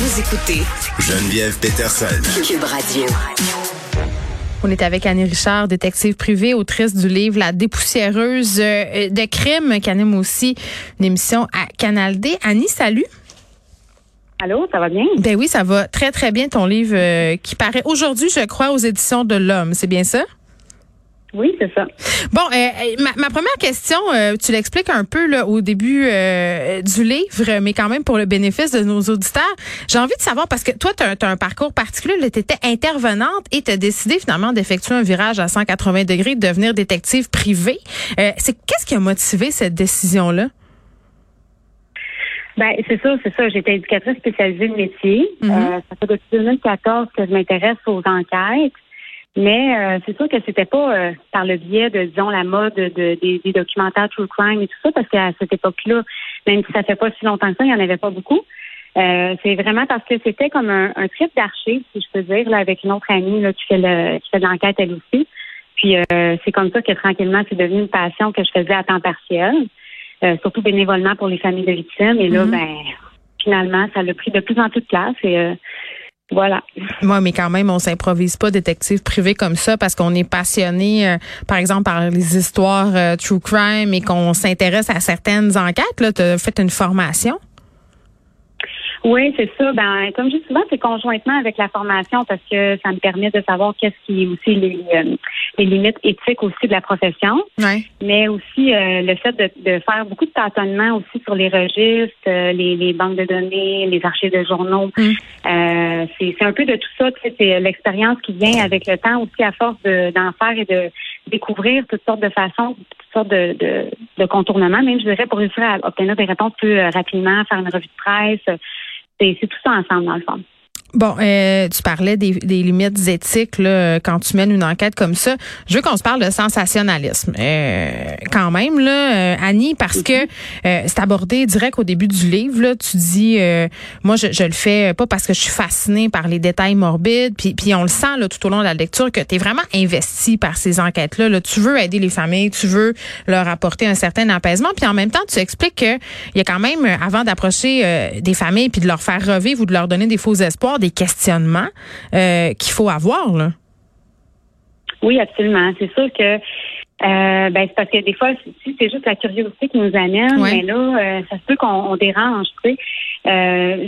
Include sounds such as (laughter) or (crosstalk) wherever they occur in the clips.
Vous écoutez Geneviève Peterson. Cube Radio. On est avec Annie Richard, détective privée, autrice du livre La dépoussiéreuse euh, de crime, qui anime aussi une émission à Canal D. Annie, salut. Allô, ça va bien? Ben oui, ça va très, très bien, ton livre euh, qui paraît aujourd'hui, je crois, aux éditions de l'Homme. C'est bien ça? Oui, c'est ça. Bon, euh, ma, ma, première question, euh, tu l'expliques un peu là, au début euh, du livre, mais quand même pour le bénéfice de nos auditeurs. J'ai envie de savoir, parce que toi, tu as, un parcours particulier, tu étais intervenante et tu as décidé finalement d'effectuer un virage à 180 degrés, de devenir détective privé. c'est Qu'est-ce qui a motivé cette décision-là? Ben, c'est ça, c'est ça. J'étais éducatrice spécialisée de métier. Mm-hmm. ça fait depuis 2014 que je m'intéresse aux enquêtes. Mais euh, c'est sûr que c'était pas euh, par le biais de, disons, la mode de, des, documentaires true crime et tout ça, parce qu'à cette époque-là, même si ça fait pas si longtemps que ça, il n'y en avait pas beaucoup. Euh, c'est vraiment parce que c'était comme un, un trip d'archives, si je peux dire, là, avec une autre amie là, qui fait le qui fait de l'enquête elle aussi. Puis c'est comme ça que tranquillement, c'est devenu une passion que je faisais à temps partiel, surtout bénévolement pour les familles de victimes. Et là, mm-hmm. ben finalement, ça a pris de plus en plus de place et voilà. Moi, mais quand même, on s'improvise pas détective privé comme ça parce qu'on est passionné, euh, par exemple, par les histoires euh, true crime et qu'on s'intéresse à certaines enquêtes. Là, tu fait une formation? Oui, c'est ça. Ben, comme je dis souvent, c'est conjointement avec la formation parce que ça me permet de savoir qu'est-ce qui est aussi les, euh, les limites éthiques aussi de la profession. Mais aussi euh, le fait de, de, faire beaucoup de tâtonnements aussi sur les registres, euh, les, les, banques de données, les archives de journaux. Mm. c'est, c'est un peu de tout ça. C'est l'expérience qui vient avec le temps aussi à force de, d'en faire et de découvrir toutes sortes de façons, toutes sortes de, de, de contournements, même je dirais pour réussir à obtenir des réponses plus rapidement, faire une revue de presse c'est tout ça ensemble, dans le fond. Bon, euh, tu parlais des, des, limites éthiques là, quand tu mènes une enquête comme ça. Je veux qu'on se parle de sensationnalisme, euh, quand même là, euh, Annie, parce que euh, c'est abordé direct au début du livre. Là, tu dis, euh, moi, je, je, le fais pas parce que je suis fascinée par les détails morbides, puis, puis on le sent là, tout au long de la lecture que tu es vraiment investi par ces enquêtes-là. Là. Tu veux aider les familles, tu veux leur apporter un certain apaisement, puis en même temps, tu expliques que il y a quand même, avant d'approcher des familles puis de leur faire revivre ou de leur donner des faux espoirs des questionnements euh, qu'il faut avoir. Là. Oui, absolument. C'est sûr que euh, ben, c'est parce que des fois, si c'est juste la curiosité qui nous amène, mais là, euh, ça se peut qu'on dérange, tu sais. Euh,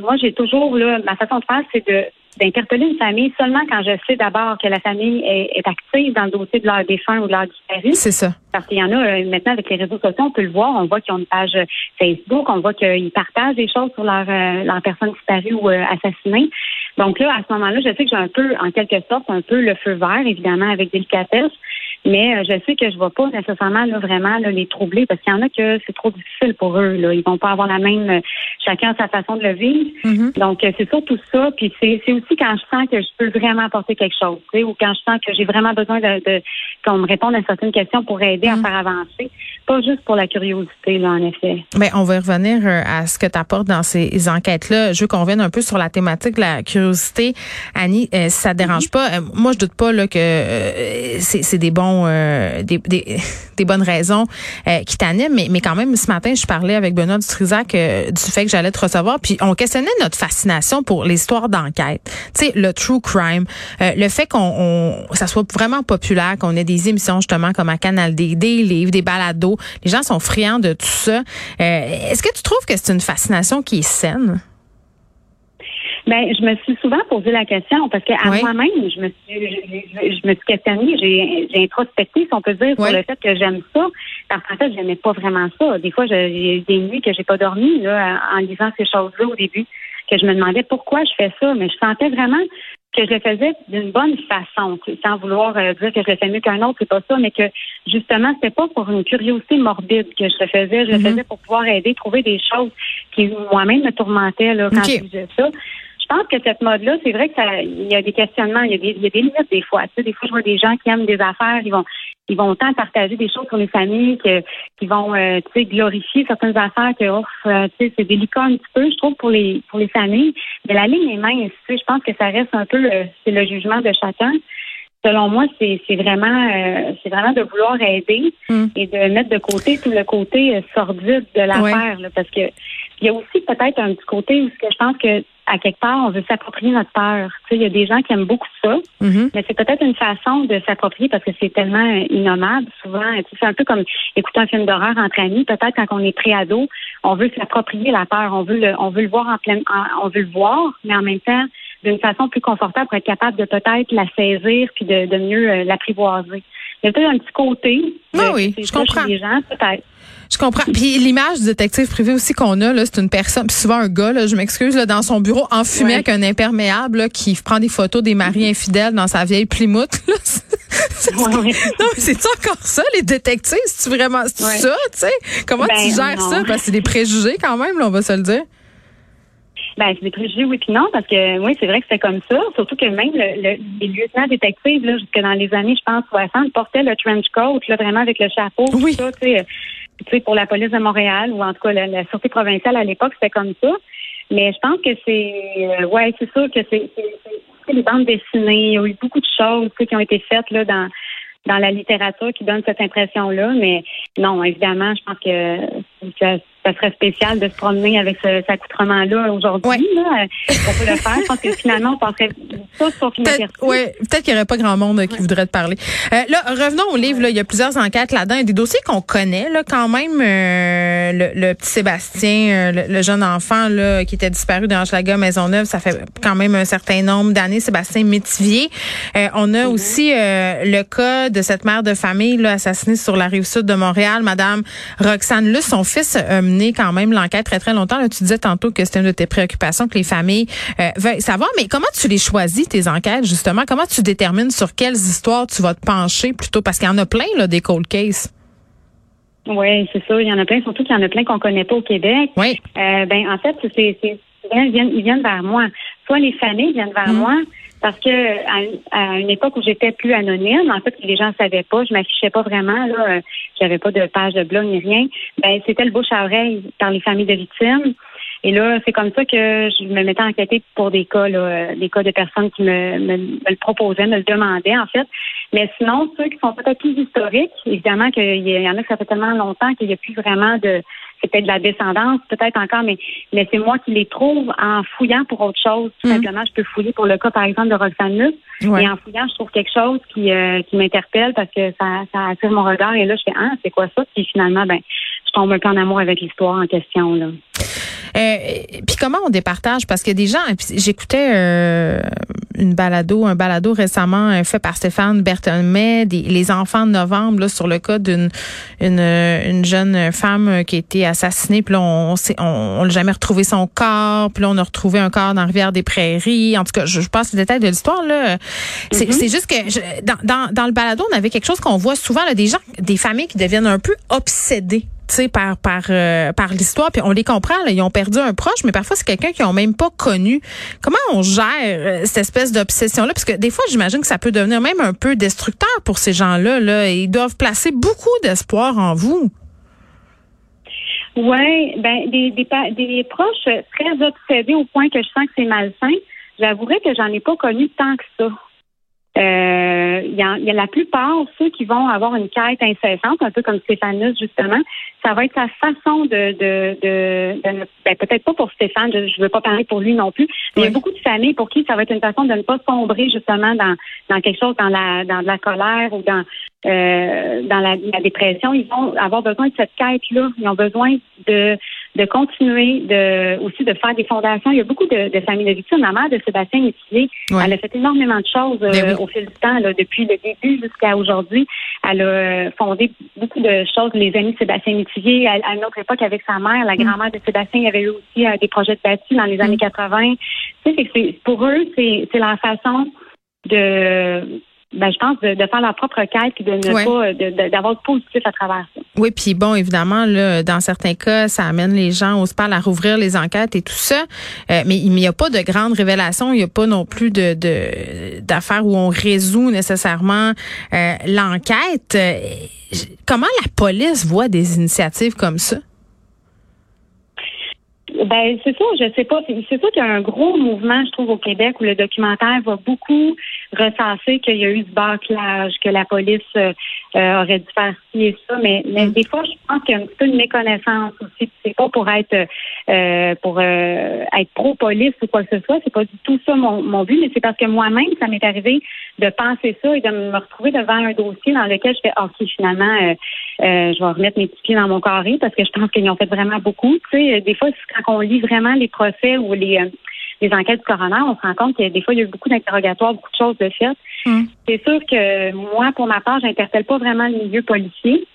moi, j'ai toujours là, ma façon de faire, c'est de d'interpeller une famille seulement quand je sais d'abord que la famille est, active dans le dossier de leur défunt ou de leur disparu. C'est ça. Parce qu'il y en a maintenant avec les réseaux sociaux, on peut le voir, on voit qu'ils ont une page Facebook, on voit qu'ils partagent des choses sur leur, leur personne disparue ou assassinée. Donc là, à ce moment-là, je sais que j'ai un peu, en quelque sorte, un peu le feu vert, évidemment, avec délicatesse. Mais euh, je sais que je ne vais pas nécessairement là, vraiment les troubler parce qu'il y en a que c'est trop difficile pour eux. Là. Ils vont pas avoir la même euh, chacun sa façon de le vivre. Mm-hmm. Donc euh, c'est surtout ça. Puis c'est, aussi quand je sens que je peux vraiment apporter quelque chose, ou quand je sens que j'ai vraiment besoin de, qu'on me réponde à certaines questions pour aider à mm-hmm. faire avancer. Pas juste pour la curiosité, là, en effet. Mais on va revenir à ce que tu apportes dans ces enquêtes-là. Je veux qu'on revienne un peu sur la thématique de la curiosité. Annie, si ça te dérange mm-hmm. pas, moi je doute pas là, que c'est, c'est des bons euh, des, (laughs) des, bonnes raisons euh, qui t'animent. Mais, mais quand même, ce matin, je parlais avec Benoît Dutrisac euh, du fait que j'allais te recevoir. Puis on questionnait notre fascination pour l'histoire d'enquête. Tu sais, le true crime. le fait qu'on ça soit vraiment populaire, qu'on ait des émissions justement comme à Canal D, des livres, des balados. Les gens sont friands de tout ça. Est-ce que tu trouves que c'est une fascination qui est saine? Ben, je me suis souvent posé la question parce qu'à moi-même, je me suis, je, me suis questionnée, j'ai, j'ai introspecté, si on peut dire, sur le fait que j'aime ça. Parce qu'en fait, j'aimais pas vraiment ça. Des fois, j'ai des nuits que j'ai pas dormi là, en lisant ces choses-là au début, que je me demandais pourquoi je fais ça, mais je sentais vraiment que je le faisais d'une bonne façon, sans vouloir euh, dire que je le fais mieux qu'un autre, c'est pas ça, mais que justement, c'était pas pour une curiosité morbide que je le faisais, je le mm-hmm. faisais pour pouvoir aider, trouver des choses qui moi-même me tourmentaient là, quand je faisais ça pense que cette mode-là, c'est vrai que ça, il y a des questionnements, il y a des, il y a des limites des fois. Tu sais, des fois, je vois des gens qui aiment des affaires, ils vont, ils vont autant partager des choses sur les familles que, qui vont, euh, tu sais, glorifier certaines affaires que, oh, tu sais, c'est délicat un petit peu, je trouve, pour les, pour les familles. Mais la ligne est mince. Tu sais, je pense que ça reste un peu, euh, c'est le jugement de chacun selon moi, c'est vraiment c'est vraiment de vouloir aider mm. et de mettre de côté tout le côté sordide de l'affaire. Parce que il y a aussi peut-être un petit côté où je pense que à quelque part, on veut s'approprier notre peur. Tu sais, il y a des gens qui aiment beaucoup ça, mm-hmm. mais c'est peut-être une façon de s'approprier parce que c'est tellement innommable. Souvent, c'est un peu comme écouter un film d'horreur entre amis. Peut-être quand on est préado, on veut s'approprier la peur, on veut le, on veut le voir en pleine, on veut le voir, mais en même temps d'une façon plus confortable pour être capable de peut-être la saisir puis de, de mieux euh, l'apprivoiser. Il y a peut-être un petit côté. Oui, oui, je comprends. gens, peut-être. Je comprends. Puis l'image du détective privé aussi qu'on a, là, c'est une personne, puis souvent un gars, là, je m'excuse, là, dans son bureau, enfumé avec un imperméable, là, qui prend des photos des maris infidèles dans sa vieille Plymouth. Là. (laughs) Non, mais c'est encore ça, les détectives? C'est vraiment ça, tu sais? Comment tu ben, gères ça? Parce que c'est des préjugés quand même, là, on va se le dire. Ben, c'est des préjugés, oui, puis non, parce que oui, c'est vrai que c'était comme ça. Surtout que même le, les lieutenants détectives, là, jusque dans les années, je pense, 60, portaient le trench coat, là, vraiment avec le chapeau, oui. tout ça, tu sais, tu sais, pour la police de Montréal, ou en tout cas la, la sûreté provinciale à l'époque, c'était comme ça. Mais je pense que c'est, euh, ouais, c'est sûr que c'est, c'est, les bandes dessinées. Il y a eu beaucoup de choses qui ont été faites là dans dans la littérature qui donne cette impression-là. Mais non, évidemment, je pense que ça, ça serait spécial de se promener avec ce, cet accoutrement-là aujourd'hui. Ouais. Là. On peut le faire. Je pense que finalement, on penserait tous sur Peut-être ouais, peut qu'il n'y aurait pas grand monde qui voudrait te parler. Euh, là, revenons au livre. Là. Il y a plusieurs enquêtes là-dedans. Il y a des dossiers qu'on connaît là, quand même. Euh, le, petit Sébastien, euh, le, jeune enfant là, qui était disparu dans Maison Maisonneuve, ça fait quand même un certain nombre d'années. Sébastien Métivier. on a mm-hmm. aussi le cas de cette mère de famille là, assassinée sur la rive sud de Montréal, Madame Roxane Luce. Son fils quand même l'enquête très, très longtemps. Là, tu disais tantôt que c'était une de tes préoccupations que les familles euh, veuillent savoir. Mais comment tu les choisis, tes enquêtes, justement? Comment tu détermines sur quelles histoires tu vas te pencher plutôt? Parce qu'il y en a plein, là, des cold cases. Oui, c'est ça. Il y en a plein, surtout qu'il y en a plein qu'on connaît pas au Québec. Oui. Euh, ben, en fait, c'est, ils viennent, ils viennent vers moi. Soit les familles viennent vers mm. moi, parce que à, une époque où j'étais plus anonyme, en fait, les gens ne savaient pas, je m'affichais pas vraiment, là, euh, j'avais pas de page de blog ni rien. Ben, c'était le bouche à oreille par les familles de victimes. Et là, c'est comme ça que je me mettais à enquêter pour des cas, là, des cas de personnes qui me, me, le proposaient, me le demandaient, en fait. Mais sinon, ceux qui sont peut-être plus historiques, évidemment qu'il y en a que ça fait tellement longtemps qu'il n'y a plus vraiment de c'est peut-être de la descendance, peut-être encore, mais, mais c'est moi qui les trouve en fouillant pour autre chose. Tout mhm. simplement, je peux fouiller pour le cas, par exemple, de Roxane Luce. Et en fouillant, je trouve quelque chose qui, euh, qui m'interpelle parce que ça, ça attire mon regard. Et là, je fais, ah, c'est quoi ça? Puis finalement, ben, je tombe un peu en amour avec l'histoire en question. Là. Euh, puis comment on départage? Parce que des gens, j'écoutais euh, une balado, un balado récemment euh, fait par Stéphane Berthelmet, des, les enfants de novembre, là, sur le cas d'une une, une, jeune femme qui a été assassinée. Puis là, on on, on, l'a jamais retrouvé son corps. Puis là, on a retrouvé un corps dans la rivière des Prairies. En tout cas, je, je passe les détails de l'histoire. là. C'est mm-hmm. juste que dans, dans, dans le balado, on avait quelque chose qu'on voit souvent, là, des gens, des familles qui deviennent un peu obsédées euh, par l'histoire puis on les comprend ils ont perdu un proche mais parfois c'est quelqu'un qu'ils ont même pas connu. Comment on gère euh, cette espèce d'obsession là parce que des fois j'imagine que ça peut devenir même un peu destructeur pour ces gens-là là. Ils doivent placer beaucoup d'espoir en vous. Ouais ben des proches très obsédés au point que je sens que c'est malsain j'avouerais que j'en ai pas connu tant que ça euh, il y, a, y, a, la plupart, ceux qui vont avoir une quête incessante, un peu comme Stéphanus, justement, ça va être sa façon de, de, de, ben, peut-être pas pour Stéphane, je ne veux pas parler pour lui non plus, mais il y a beaucoup de familles pour qui ça va être une façon de ne pas sombrer justement dans, dans quelque chose, dans la, dans la colère ou dans, euh, dans la, la, dépression. Ils vont avoir besoin de cette quête-là. Ils ont besoin de de continuer de aussi de faire des fondations. Il y a beaucoup de, de familles de victimes. La mère de Sébastien Métivier, elle a fait énormément de choses ben euh, au fil du temps, là, depuis le début jusqu'à aujourd'hui. Elle a euh, fondé beaucoup de choses. Les amis de Sébastien Métivier, à, à, une autre époque avec sa mère, la mm. grand-mère de Sébastien, il y avait eu aussi euh, des projets de bâtis dans les mm. années 80. Tu sais, c'est, pour eux, c'est, c'est la façon de ben, je pense, de, faire leur propre quête et de ne pas d'avoir de, positif à travers ça. Oui, puis bon, évidemment, là, dans certains cas, ça amène les gens au SPAL à rouvrir les enquêtes et tout ça. Euh, mais il n'y a pas de grandes révélations, il n'y a pas non plus de d'affaires où on résout nécessairement euh, l'enquête. Euh, comment la police voit des initiatives comme ça? Ben c'est ça, je sais pas. C'est sûr qu'il y a un gros mouvement, je trouve, au Québec où le documentaire va beaucoup recenser qu'il y a eu ce bâclage, que la police euh, euh, aurait dû faire ci et ça. Mais, mais mm. des fois, je pense qu'il y a un petit peu de méconnaissance aussi. C'est pas pour être euh, pour être pro-police ou quoi que ce soit. C'est pas du tout ça mon, mon but, mais c'est parce que moi-même, ça m'est arrivé de penser ça et de me retrouver devant un dossier dans lequel je fais OK, finalement, je vais remettre mes petits pieds dans mon carré parce que je pense qu'ils ont fait vraiment beaucoup. Tu sais, des fois, quand on lit vraiment les procès ou les les enquêtes du coroner, on se rend compte que des fois, il y a eu beaucoup d'interrogatoires, beaucoup de choses de fait. Mm. C'est sûr que moi, pour ma part, j'interpelle pas vraiment le milieu policier.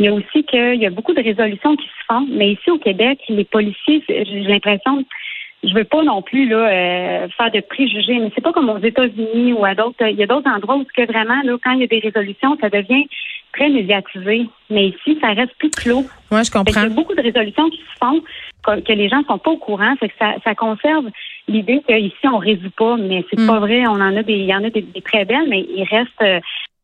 Il y a aussi qu'il y a beaucoup de résolutions qui se font, mais ici au Québec, les policiers, j'ai l'impression, je veux pas non plus là euh, faire de préjugés, mais c'est pas comme aux États-Unis ou à d'autres. Il y a d'autres endroits où que vraiment là, quand il y a des résolutions, ça devient très médiatisé. Mais ici, ça reste plus clos. Moi, je comprends. Il y a beaucoup de résolutions qui se font que, les gens sont pas au courant, c'est que ça, ça conserve l'idée qu'ici on résout pas, mais c'est hmm. pas vrai. On en a des, il y en a des, très belles, mais il reste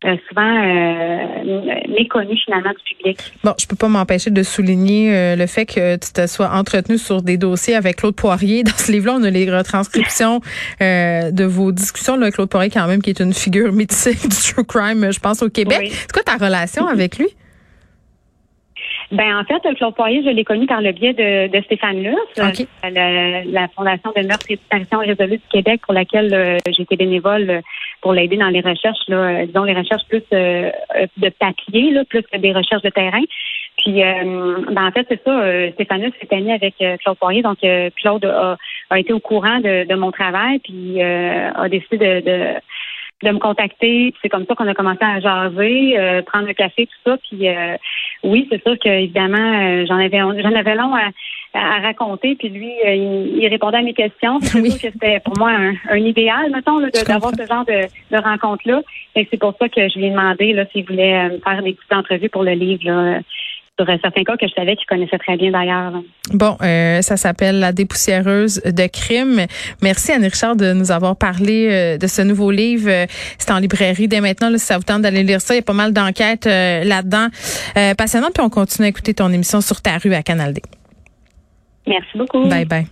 euh, euh, souvent euh, méconnu finalement du public. Bon, je peux pas m'empêcher de souligner euh, le fait que tu te sois entretenu sur des dossiers avec Claude Poirier. Dans ce livre-là, on a les retranscriptions de vos discussions. Là, Claude Poirier, quand même, qui est une figure (laughs) mythique du true crime, je pense, au Québec. C'est quoi ta relation avec lui? Ben en fait, Claude Poirier, je l'ai connu par le biais de, de Stéphane Luce, la, Fondation de meurtre et disparition résolue du Québec, pour laquelle euh, j'étais bénévole euh, pour l'aider dans les recherches, là, euh, disons les recherches plus de papier, là, plus que des recherches de terrain. Puis, ben, en fait, c'est ça. Stéphane Luce s'est ami avec Claude Poirier, donc Claude a, a, été au courant de, de mon travail, puis a décidé de de me contacter. C'est comme ça qu'on a commencé à jaser, euh, prendre un café, tout ça. Puis euh, oui, c'est sûr que évidemment, euh, j'en avais j'en avais long à, à, raconter. Puis lui, il, répondait à mes questions. C'est que c'était pour moi un, idéal, mettons, d'avoir ce genre de, de rencontre-là. Et c'est pour ça que je lui ai demandé là, s'il voulait faire des petites entrevues pour le livre. Là sur certains cas que je savais qu'il connaissait très bien d'ailleurs. Bon, euh, ça s'appelle La dépoussiéreuse de crime. Merci Anne Richard de nous avoir parlé euh, de ce nouveau livre. C'est en librairie dès maintenant. Là, si ça vous tente d'aller lire ça, il y a pas mal d'enquêtes euh, là-dedans. passionnant, puis on continue à écouter ton émission sur ta rue à Canal D. Merci beaucoup. Bye bye.